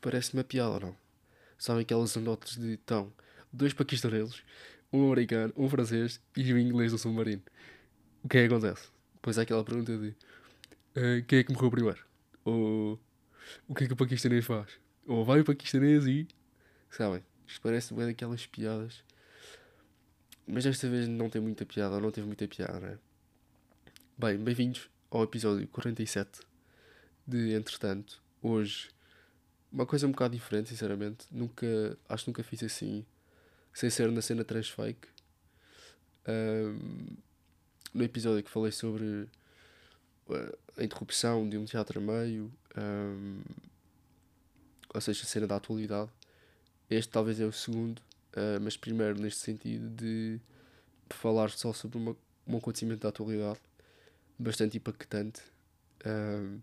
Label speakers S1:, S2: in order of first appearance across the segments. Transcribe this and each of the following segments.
S1: parece uma piada ou não? Sabem aquelas anedotas de então, dois paquistaneses, um americano, um francês e um inglês no submarino. O que é que acontece? Depois há aquela pergunta de uh, quem é que morreu primeiro? Ou o que é que o paquistanês faz? Ou vai o paquistanês e. Sabem? Isto parece bem daquelas piadas. Mas desta vez não tem muita piada, ou não teve muita piada, né? Bem, bem-vindos ao episódio 47 de Entretanto. Hoje, uma coisa um bocado diferente, sinceramente. Nunca, acho que nunca fiz assim, sem ser na cena transfake. Um, no episódio que falei sobre a interrupção de um teatro a meio, um, ou seja, a cena da atualidade. Este talvez é o segundo, uh, mas primeiro neste sentido de falar só sobre uma, um acontecimento da atualidade bastante impactante um,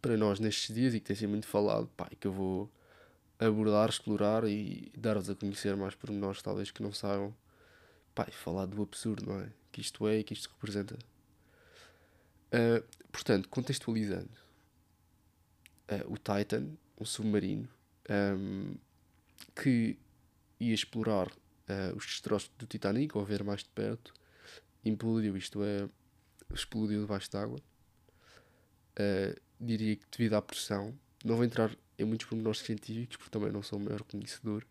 S1: para nós nestes dias e que tem sido muito falado, pá, que eu vou abordar, explorar e dar-vos a conhecer mais pormenores talvez que não saibam, pá, e falar do absurdo, não é? Que isto é e que isto representa. Uh, portanto, contextualizando, uh, o Titan, um submarino um, que ia explorar uh, os destroços do Titanic, ou ver mais de perto, implodiu, isto é, explodiu debaixo d'água. Diria que devido à pressão, não vou entrar em muitos pormenores científicos, porque também não sou o maior conhecedor,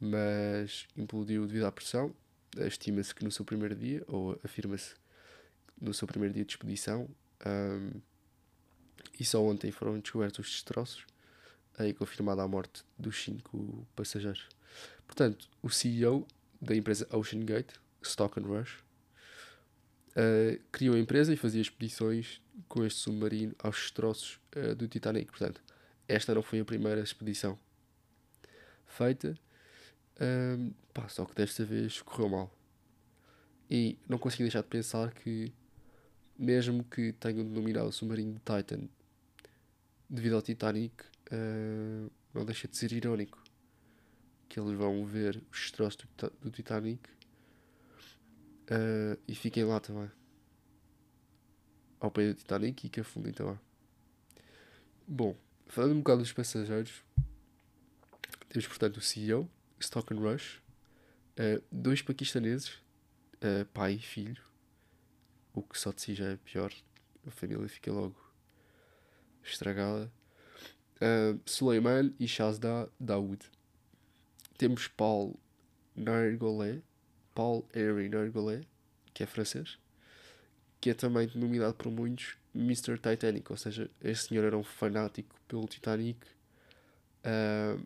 S1: mas implodiu devido à pressão. Estima-se que no seu primeiro dia, ou afirma-se no seu primeiro dia de expedição. Um, e só ontem foram descobertos os destroços e confirmada a morte dos cinco passageiros. Portanto, o CEO da empresa Ocean Gate, Stock and Rush, uh, criou a empresa e fazia expedições com este submarino aos destroços uh, do Titanic. Portanto, esta não foi a primeira expedição feita, um, pá, só que desta vez correu mal. E não consegui deixar de pensar que mesmo que tenham denominado o submarino de Titan devido ao Titanic, uh, não deixa de ser irónico que eles vão ver os destroços do, do Titanic uh, e fiquem lá também ao pé do Titanic e que afundem também. Bom, falando um bocado dos passageiros, temos portanto o CEO, Stock and Rush, uh, dois paquistaneses, uh, pai e filho, o que só de si já é pior. A família fica logo estragada. Uh, Suleiman e Shazda Daoud. Temos Paul Nargolé, Paul Henry Nargolé, que é francês, que é também denominado por muitos Mr. Titanic, ou seja, este senhor era um fanático pelo Titanic. Uh,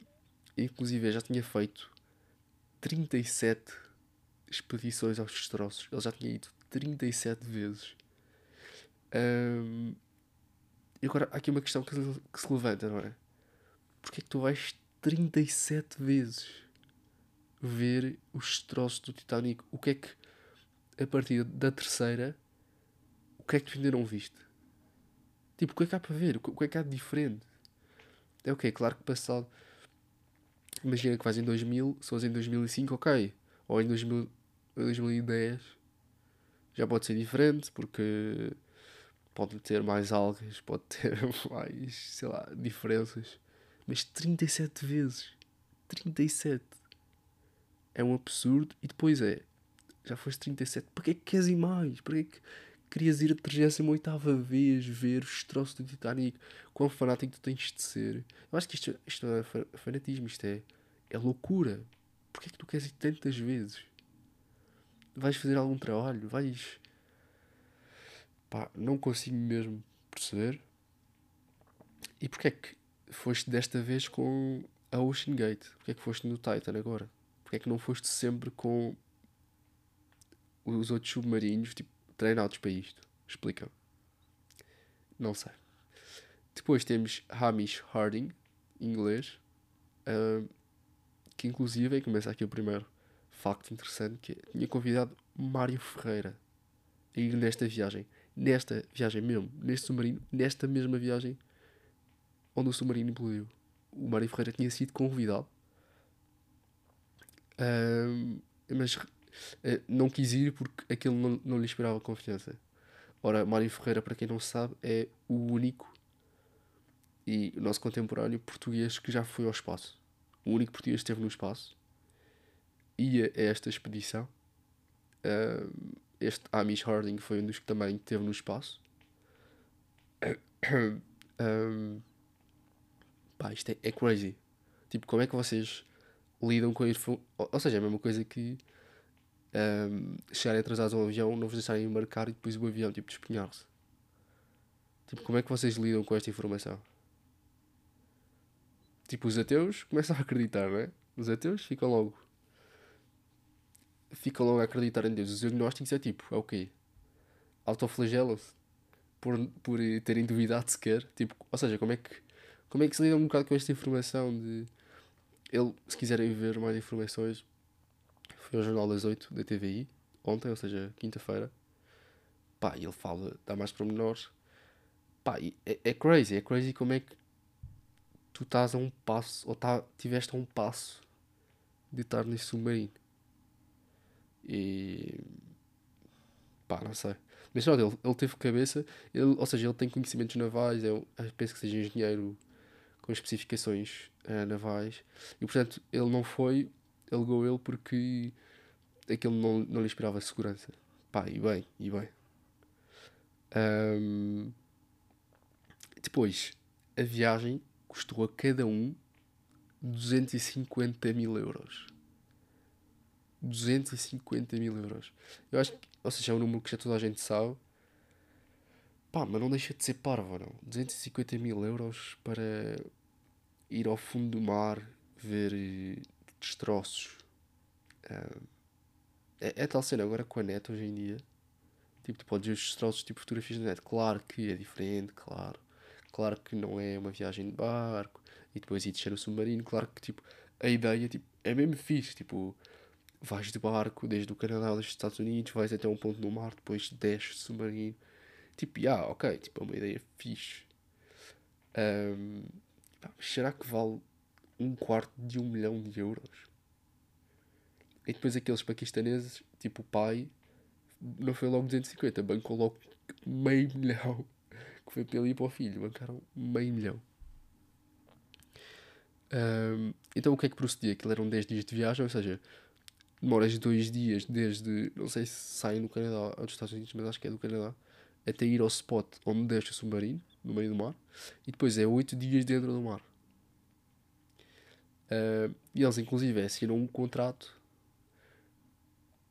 S1: inclusive já tinha feito 37 expedições aos destroços. Ele já tinha ido 37 vezes. Um, e agora há aqui uma questão que, que se levanta, não é? Porquê é que tu vais 37 vezes ver os destroços do Titanic? O que é que, a partir da terceira, o que é que tu ainda não viste? Tipo, o que é que há para ver? O que é que há de diferente? É o okay, Claro que passado. Imagina que vais em 2000, se em 2005, ok. Ou em 2000, 2010 já pode ser diferente porque pode ter mais algas, pode ter mais, sei lá, diferenças. Mas 37 vezes. 37. É um absurdo. E depois é. Já foste 37. Para que é que queres ir mais? Para que é que querias ir a 38 vez ver os destroços do Titanic? Quão fanático tu tens de ser? Eu acho que isto, isto não é fanatismo. Isto é, é loucura. Porquê é que tu queres ir tantas vezes? vais fazer algum trabalho, vais. Pá, não consigo mesmo perceber. E porquê é que foste desta vez com a Ocean Gate? Porquê é que foste no Titan agora? Porquê é que não foste sempre com os outros submarinos, tipo, treinados para isto? Explica. Não sei. Depois temos Hamish Harding, inglês, que inclusive, começa aqui o primeiro, facto interessante que é, tinha convidado Mário Ferreira a ir nesta viagem. Nesta viagem mesmo, neste submarino, nesta mesma viagem onde o submarino implodiu. O Mário Ferreira tinha sido convidado, mas uh, não quis ir porque aquilo não, não lhe inspirava confiança. Ora, Mário Ferreira, para quem não sabe, é o único e o nosso contemporâneo português que já foi ao espaço. O único português que esteve no espaço ia a esta expedição. Uh, este Amish Harding foi um dos que também esteve no espaço. um, pá, isto é, é, crazy. Tipo, como é que vocês lidam com isso? Ou seja, é a mesma coisa que um, chegarem atrasados ao avião, não vos deixarem embarcar e depois o avião, tipo, despenhar-se. Tipo, como é que vocês lidam com esta informação? Tipo, os ateus começam a acreditar, não é? Os ateus ficam logo. Ficam logo a acreditar em Deus. Os agnósticos é tipo, é o quê? Autoflagelam-se por, por terem duvidado sequer. Tipo, ou seja, como é que como é que se lida um bocado com esta informação de ele, se quiserem ver mais informações, foi ao Jornal das 8 da TVI, ontem, ou seja, quinta-feira. Pá, e ele fala, dá mais pormenores. Pá, é, é crazy, é crazy como é que tu estás a um passo, ou tá, tiveste a um passo de estar nesse submarino. E. pá, não sei. Mas não, ele, ele teve cabeça, ele, ou seja, ele tem conhecimentos navais, eu penso que seja engenheiro com especificações uh, navais, e portanto ele não foi, alegou ele porque aquilo não, não lhe inspirava segurança. Pá, e bem, e bem. Um, depois, a viagem custou a cada um 250 mil euros. 250 mil euros. Eu acho que, ou seja, é um número que já toda a gente sabe. Pá, mas não deixa de ser parvo, não? 250 mil euros para ir ao fundo do mar ver destroços. é, é tal cena agora com a net hoje em dia. Tipo, tu podes ver os destroços tipo fotografias na net. Claro que é diferente, claro. Claro que não é uma viagem de barco e depois ir descer o submarino. Claro que tipo, a ideia tipo, é mesmo fixe. Tipo, vais de barco desde o Canadá aos Estados Unidos, vais até um ponto no mar, depois desces submarino. Tipo, ah, yeah, ok, tipo, é uma ideia fixe. Um, será que vale um quarto de um milhão de euros? E depois aqueles paquistaneses, tipo o pai, não foi logo 250, bancou logo meio milhão que foi para ele e para o filho. Bancaram meio milhão. Um, então o que é que procedia? Aquilo eram 10 dias de viagem, ou seja, demoras dois dias desde, não sei se saem do Canadá ou dos Estados Unidos, mas acho que é do Canadá, até ir ao spot onde deixa o submarino, no meio do mar, e depois é 8 dias dentro do mar. Uh, e eles, inclusive, assinam um contrato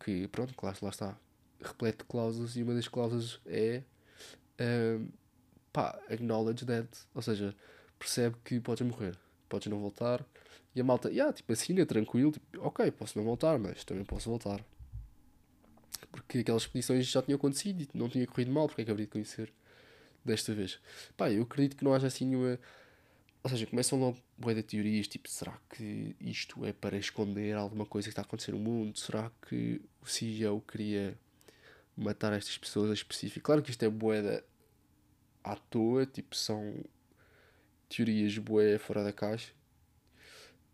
S1: que, pronto, claro, lá está, repleto de cláusulas, e uma das cláusulas é uh, pá, acknowledge that, ou seja, percebe que podes morrer, podes não voltar, e a malta, yeah, tipo, assina, tranquilo, tipo, ok, posso não voltar, mas também posso voltar. Porque aquelas expedições já tinham acontecido e não tinha corrido mal, porque é que haveria de conhecer desta vez? Pá, eu acredito que não haja assim nenhuma. Ou seja, começam logo bué de teorias, tipo, será que isto é para esconder alguma coisa que está a acontecer no mundo? Será que o CEO queria matar estas pessoas específicas? Claro que isto é bué à toa, tipo, são teorias bué fora da caixa.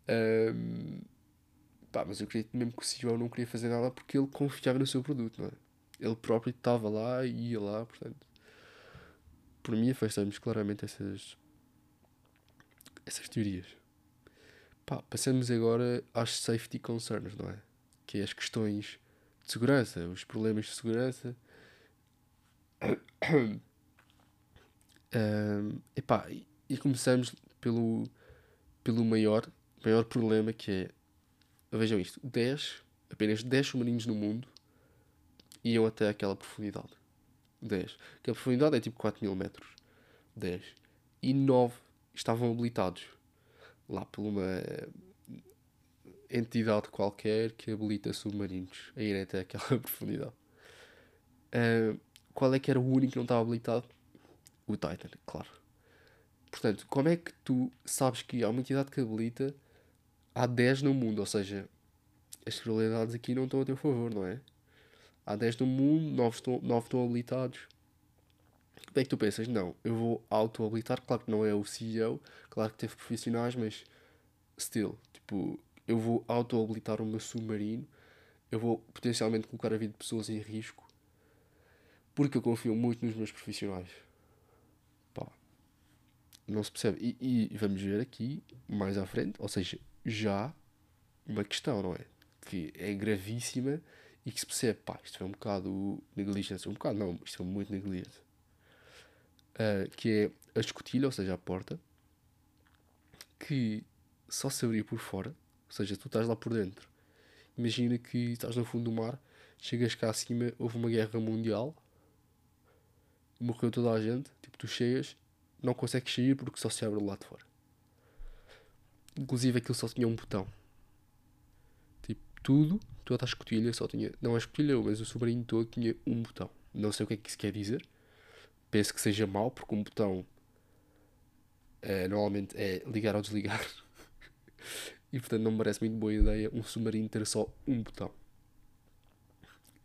S1: Um, pá, mas eu acredito mesmo que o CEO não queria fazer nada porque ele confiava no seu produto, não é? Ele próprio estava lá e ia lá, portanto. Por mim, afastamos claramente essas, essas teorias. Pá, passamos agora às safety concerns, não é? Que é as questões de segurança, os problemas de segurança. Um, epá, e começamos pelo, pelo maior, maior problema que é. Vejam isto: 10, apenas 10 submarinos no mundo iam até aquela profundidade. 10. Aquela profundidade é tipo 4 mil metros. 10. E 9 estavam habilitados lá por uma entidade qualquer que habilita submarinos a ir até aquela profundidade. Uh, qual é que era o único que não estava habilitado? o Titan, claro. Portanto, como é que tu sabes que há uma entidade que habilita, há 10 no mundo, ou seja, as probabilidades aqui não estão a teu favor, não é? Há 10 no mundo, 9 estão, 9 estão habilitados. É que tu pensas? Não, eu vou auto-habilitar, claro que não é o CEO, claro que teve profissionais, mas still, tipo, eu vou auto-habilitar o meu submarino, eu vou potencialmente colocar a vida de pessoas em risco, porque eu confio muito nos meus profissionais. não se percebe. E, e vamos ver aqui, mais à frente, ou seja, já uma questão, não é? Que é gravíssima e que se percebe, pá, isto foi um bocado negligência, um bocado não, isto foi muito negligente. Uh, que é a escotilha, ou seja, a porta, que só se abria por fora, ou seja, tu estás lá por dentro. Imagina que estás no fundo do mar, chegas cá acima, houve uma guerra mundial, morreu toda a gente, tipo, tu chegas, não consegues sair porque só se abre lá de fora. Inclusive aquilo só tinha um botão. Tipo, tudo, toda a escotilha só tinha. Não a escotilha, mas o submarino todo tinha um botão. Não sei o que é que isso quer dizer. Penso que seja mau, porque um botão é, normalmente é ligar ou desligar. e portanto não me parece muito boa ideia um submarino ter só um botão.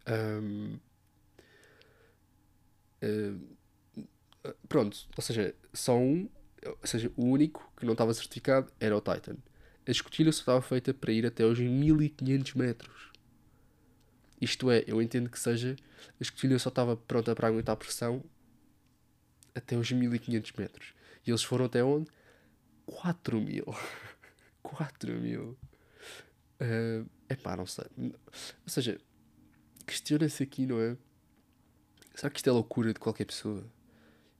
S1: Um, uh, pronto, ou seja, só um, ou seja, o único que não estava certificado era o Titan. A escotilha só estava feita para ir até aos 1500 metros. Isto é, eu entendo que seja, a escotilha só estava pronta para aguentar a pressão até aos 1500 metros. E eles foram até onde? 4000. 4000. Uh, epá, não sei. Ou seja, questiona-se aqui, não é? Será que isto é loucura de qualquer pessoa?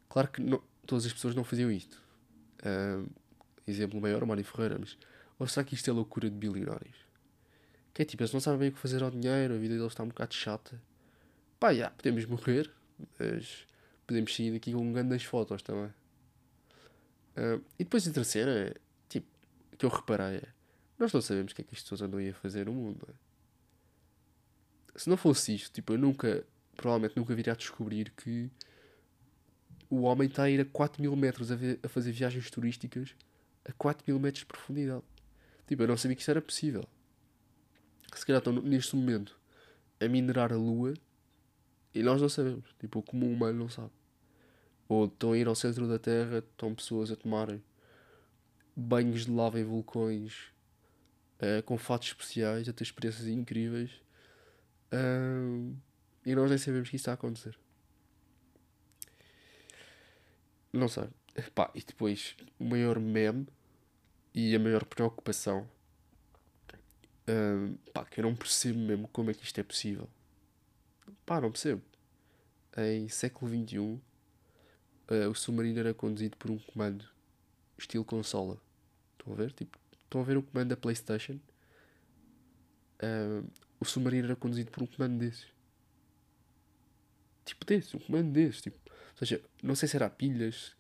S1: Claro que não, todas as pessoas não faziam isto. Uh, exemplo maior, Mário Ferreira, mas. Ou será que isto é loucura de bilionários? Que é tipo, eles não sabem bem o que fazer ao dinheiro, a vida deles está um bocado chata. Pá, já, podemos morrer, mas podemos sair daqui com grandes fotos também. Uh, e depois a terceira, tipo, que eu reparei é, nós não sabemos o que é que as pessoas andam a fazer no mundo. É? Se não fosse isto, tipo, eu nunca, provavelmente nunca viria a descobrir que o homem está a ir a 4 mil metros a, a fazer viagens turísticas a 4 mil metros de profundidade. Tipo, eu não sabia que isso era possível. Se calhar estão neste momento a minerar a lua e nós não sabemos. Tipo, o comum humano não sabe. Ou estão a ir ao centro da Terra, estão pessoas a tomarem banhos de lava em vulcões uh, com fatos especiais, a ter experiências incríveis. Uh, e nós nem sabemos que isso está a acontecer. Não sei. Pá, e depois, o maior meme e a maior preocupação. Uh, pá, que eu não percebo mesmo como é que isto é possível. Pá, não percebo. Em século XXI uh, o submarino era conduzido por um comando estilo consola. Estão a ver? Tipo, estão a ver o comando da Playstation? Uh, o submarino era conduzido por um comando desses. Tipo desses, um comando desses. Tipo, ou seja, não sei se era pilhas,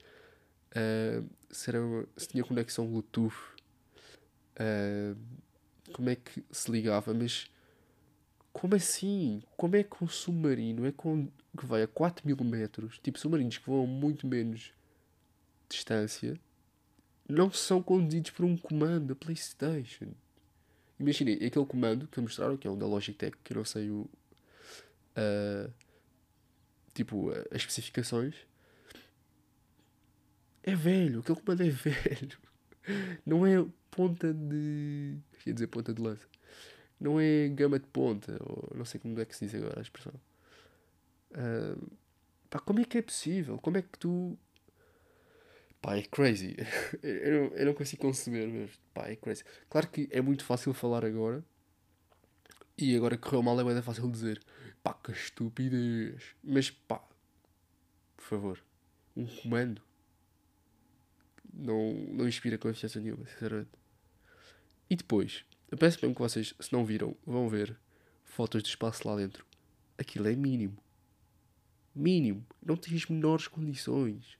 S1: uh, se, era, se tinha conexão Bluetooth, uh, como é que se ligava, mas como assim? Como é que um submarino é com, que vai a 4 mil metros, tipo submarinos que voam muito menos distância, não são conduzidos por um comando da PlayStation? Imaginei, aquele comando que mostraram, que é um da Logitech, que eu não sei o. Uh, tipo, uh, as especificações. É velho, aquele comando é velho. Não é ponta de. Quer dizer, ponta de lança não é gama de ponta, ou não sei como é que se diz agora a expressão. Uh, pá, como é que é possível? Como é que tu. Pá, é crazy. eu, não, eu não consigo conceber mesmo. Pá, é crazy. Claro que é muito fácil falar agora. E agora correu mal é muito fácil dizer. Pá, que estupidez. Mas pá, por favor, um comando não, não inspira confiança nenhuma, sinceramente. E depois, eu peço mesmo que vocês, se não viram, vão ver fotos do espaço lá dentro. Aquilo é mínimo. Mínimo. Não tens as menores condições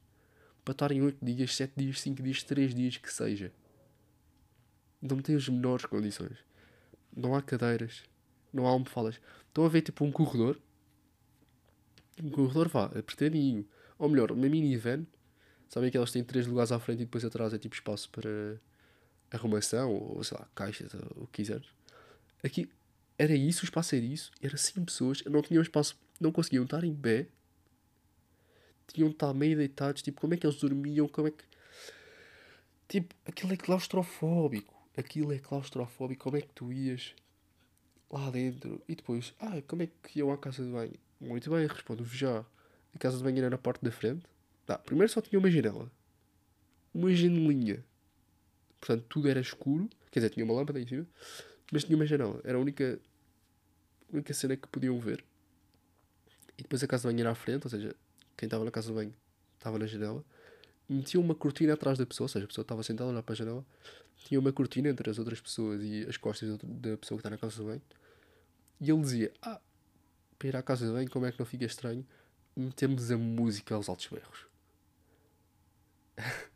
S1: para estarem 8 dias, 7 dias, 5 dias, 3 dias que seja. Não tens as menores condições. Não há cadeiras. Não há almofadas. Estão a ver tipo um corredor. Um corredor vá, apertadinho. Ou melhor, uma minivan. Sabem que elas têm 3 lugares à frente e depois atrás é tipo espaço para arrumação, ou sei lá, caixas, ou o que quiseres. Aqui era isso, o espaço era isso, era 100 pessoas, não tinham espaço, não conseguiam estar em pé, tinham de estar meio deitados, tipo, como é que eles dormiam, como é que. Tipo, aquilo é claustrofóbico, aquilo é claustrofóbico, como é que tu ias lá dentro e depois, ah, como é que iam à casa de banho? Muito bem, respondo-vos já. A casa de banho era na parte da frente. Tá, primeiro só tinha uma janela. uma janelinha. Portanto, tudo era escuro. Quer dizer, tinha uma lâmpada em cima, mas tinha uma janela. Era a única, única cena que podiam ver. E depois a casa de banho era à frente, ou seja, quem estava na casa de banho estava na janela. Metia uma cortina atrás da pessoa, ou seja, a pessoa estava sentada lá para a janela. Tinha uma cortina entre as outras pessoas e as costas da pessoa que está na casa de banho. E ele dizia: Ah, para ir à casa de banho, como é que não fica estranho? Metemos a música aos altos berros.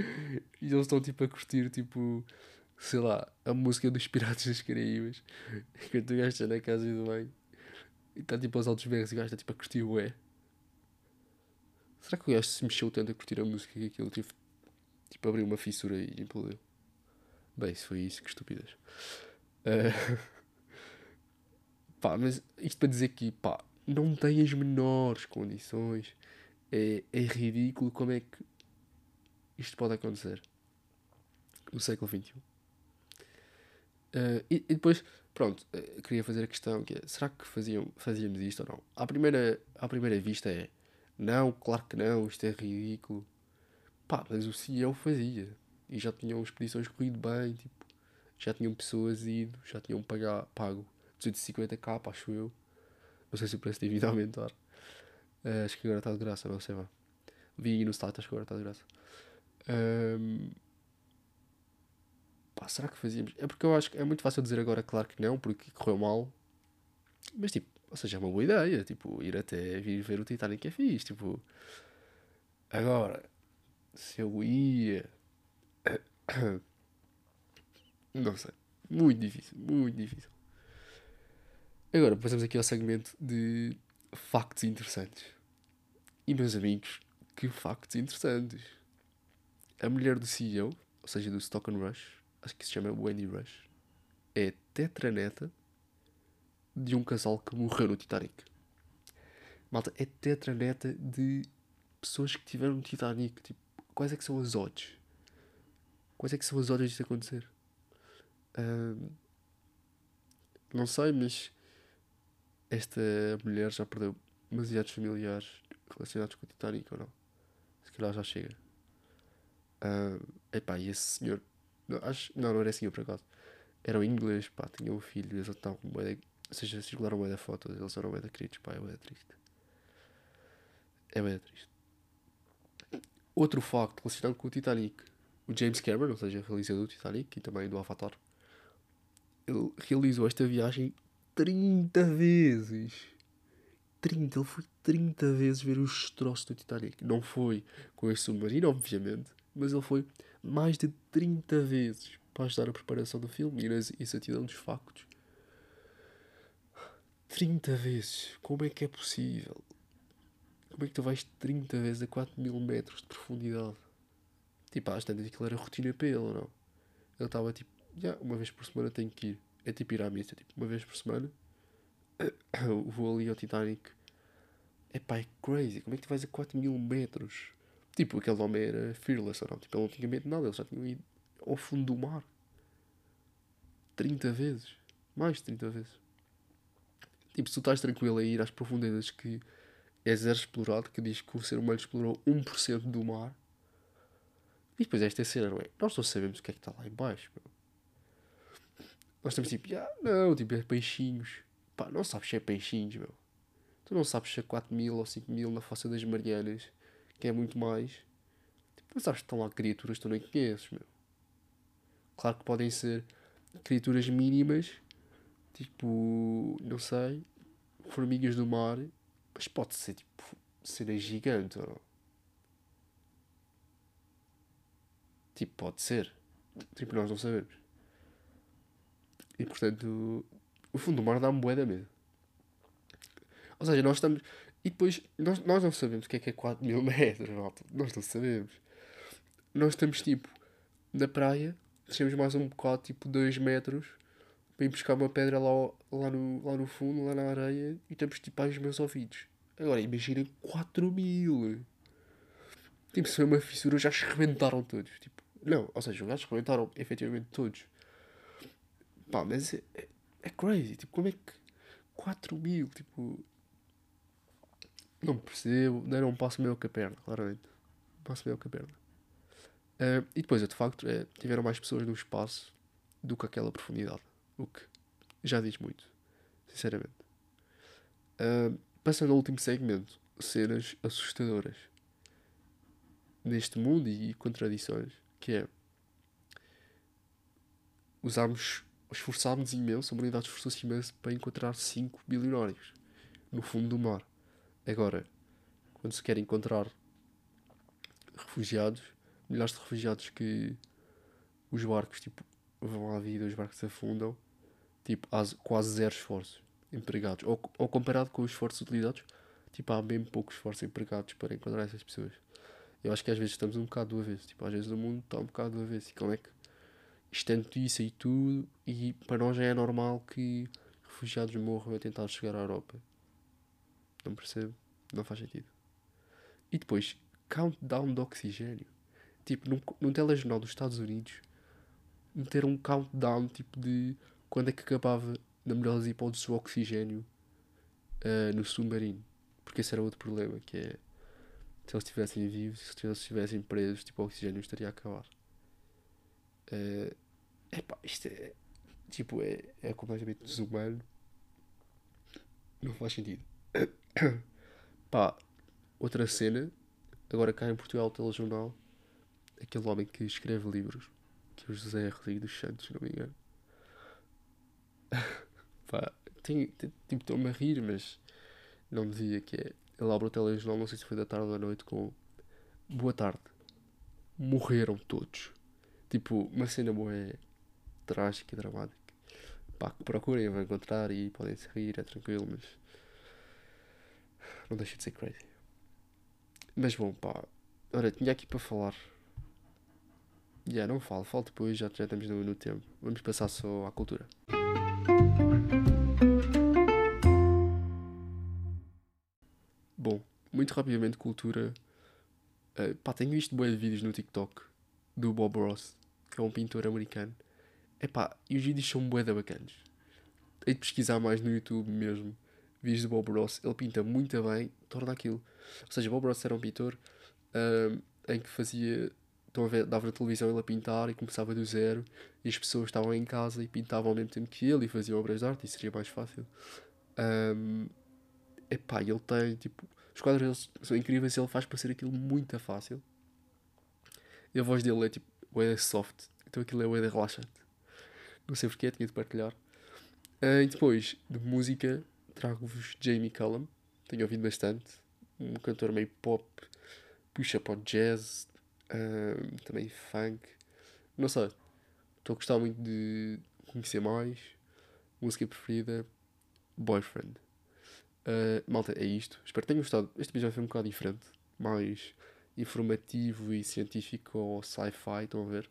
S1: e eles estão tipo a curtir, tipo, sei lá, a música dos Piratas das Caraíbas. Enquanto o gajo está na casa de banho e está tipo aos altos berros e o gajo está tipo a curtir o é. Será que o gajo se mexeu tanto a curtir a música que aquilo tipo, tipo abriu uma fissura e implodiu? Bem, se foi isso, que estupidez. Uh... pá, mas isto para dizer que, pá, não tem as menores condições. É, é ridículo como é que isto pode acontecer no século XXI. Uh, eh, e, e, depois, pronto, uh, queria fazer a questão que é, será que faziam, fazíamos isto ou não? À primeira, à primeira vista é, não, claro que não, isto é ridículo. Pá, mas o CEO fazia. E já tinham expedições corrido bem, tipo, já tinham pessoas ido, já tinham pagar, pago 250k, acho eu. Não sei se o preço tem vindo a aumentar. Uh, acho que agora está de graça, não sei lá. Vi no acho que agora está de graça. Um, pá, será que fazíamos? É porque eu acho que é muito fácil dizer agora, claro que não, porque correu mal. Mas tipo, ou seja, é uma boa ideia. Tipo, ir até vir ver o Titanic é fixe. Tipo, agora, se eu ia. Não sei. Muito difícil, muito difícil. Agora, passamos aqui ao segmento de factos interessantes. E, meus amigos, que factos interessantes. A mulher do CEO, ou seja, do Stock and Rush, acho que se chama Wendy Rush, é tetraneta de um casal que morreu no Titanic. Malta, é tetraneta de pessoas que tiveram no Titanic. Tipo, quais é que são as odds? Quais é que são as odds disso acontecer? Uh, não sei, mas esta mulher já perdeu demasiados familiares relacionados com o Titanic ou não? Se calhar já chega. Uh, epá, e esse senhor. Não, acho, não, não era senhor por acaso. Era o inglês, pá, tinha um filho, eles estavam com moeda. Ou seja, circularam moeda fotos, eles eram moeda queridos, pá, é moeda triste. É moeda triste. Outro facto relacionado com o Titanic. O James Cameron, ou seja, realizador do Titanic e também do Avatar, ele realizou esta viagem 30 vezes. 30, ele foi 30 vezes ver os destroços do Titanic. Não foi com esse submarino, obviamente, mas ele foi mais de 30 vezes para ajudar a preparação do filme e na exatidão dos factos. 30 vezes. Como é que é possível? Como é que tu vais 30 vezes a 4 mil metros de profundidade? Tipo, às tantas aquilo era rotina para ele ou não? Ele estava tipo, já, uma vez por semana tenho que ir. É tipo ir à missa, tipo, uma vez por semana. Vou ali ao Titanic. É pá, é crazy. Como é que tu vais a 4 mil metros? Tipo, aquele homem era fearless não? Tipo, ele não tinha medo de nada, ele já tinha ido ao fundo do mar. 30 vezes. Mais de 30 vezes. Tipo, se tu estás tranquilo a ir às profundezas que é zero explorado, que diz que o ser humano explorou 1% do mar. E depois esta é a cena, não é? Nós não sabemos o que é que está lá em baixo, meu. Nós estamos tipo, ah, não, tipo, é peixinhos. Pá, não sabes se é peixinhos, meu. Tu não sabes se é 4 mil ou 5 mil na fossa das Marianas, que é muito mais. Tipo, não sabes que estão lá criaturas que tu nem conheces, meu. Claro que podem ser criaturas mínimas, tipo, não sei, formigas do mar, mas pode ser tipo cena gigante ou não? Tipo, pode ser. Tipo, nós não sabemos. E portanto, o fundo do mar dá-me bué da medo. Ou seja, nós estamos. E depois, nós, nós não sabemos o que é que é 4 mil metros, malta. Nós não sabemos. Nós estamos tipo na praia, descemos mais um bocado, tipo 2 metros, para ir buscar uma pedra lá, lá, no, lá no fundo, lá na areia, e estamos tipo aos meus ouvidos. Agora imaginem 4 mil. Tipo, se foi uma fissura, já se rebentaram todos. Tipo, não, ou seja, já se rebentaram efetivamente todos. Pá, mas é, é, é crazy. Tipo, como é que 4 mil? Tipo, não percebo. Não, não passo meio com a perna, claramente. Passo meio com a perna. Uh, e depois, de facto, é, tiveram mais pessoas no espaço do que aquela profundidade. O que já diz muito, sinceramente. Uh, passando ao último segmento, cenas assustadoras neste mundo e contradições, que é usámos, esforçámos imenso, a humanidade esforçou-se imenso para encontrar 5 bilionários no fundo do mar. Agora, quando se quer encontrar refugiados, milhares de refugiados que os barcos tipo, vão à vida, os barcos afundam, tipo, há quase zero esforços empregados. Ou, ou comparado com os esforços utilizados, tipo, há bem poucos esforços empregados para encontrar essas pessoas. Eu acho que às vezes estamos um bocado do avesso. Tipo, às vezes o mundo está um bocado do avesso. E como é que é notícia e tudo, e para nós já é normal que refugiados morram a tentar chegar à Europa. Não percebo? Não faz sentido. E depois, countdown de oxigênio. Tipo, num, num telejornal dos Estados Unidos, meteram um countdown tipo de quando é que acabava, na melhor das hipóteses, o oxigênio uh, no submarino. Porque esse era outro problema, que é se eles estivessem vivos, se eles estivessem presos, tipo, o oxigênio estaria a acabar. Uh, epá, isto é. Tipo, é, é completamente desumano. Não faz sentido. Pá, outra cena. Agora cá em Portugal, telejornal. Aquele homem que escreve livros. Que é o José Rodrigues dos Santos, se não me engano. Pá, tem, tipo, estou-me a rir, mas não dizia que é. Ele abre o telejornal, não sei se foi da tarde ou da noite, com Boa tarde. Morreram todos. Tipo, uma cena boa é trágica e dramática. Pá, procurem, vão encontrar e podem se rir, é tranquilo, mas. Não deixa de ser crazy. Mas bom, pá. Ora, tinha aqui para falar. Já, yeah, não falo, falo depois, já, já estamos no, no tempo. Vamos passar só à cultura. Bom, muito rapidamente, cultura. Uh, pá, tenho visto boas vídeos no TikTok do Bob Ross, que é um pintor americano. Epá, e os vídeos são bué bacanas. Hei de pesquisar mais no YouTube mesmo. Vídeos do Bob Ross. Ele pinta muito bem, torna aquilo. Ou seja, Bob Ross era um pintor uh, em que fazia. Estão a ver, dava na televisão ele a pintar e começava do zero. E as pessoas estavam em casa e pintavam ao mesmo tempo que ele e faziam obras de arte e seria mais fácil. Um, epá, ele tem tipo. Os quadros são incríveis ele faz parecer aquilo muito fácil. E a voz dele é tipo, é soft. Então aquilo é de relaxante. Não sei porquê, tinha de partilhar. Uh, e depois, de música, trago-vos Jamie Cullum. Tenho ouvido bastante. Um cantor meio pop, puxa para o jazz, também funk. Não sei. Estou a gostar muito de conhecer mais. Música preferida, Boyfriend. Uh, malta, é isto. Espero que tenham gostado. Este vai ser um bocado diferente. Mais informativo e científico ou sci-fi, estão a ver?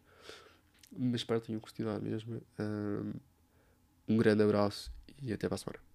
S1: Mas espero que tenham gostado mesmo. Um grande abraço e até para a semana.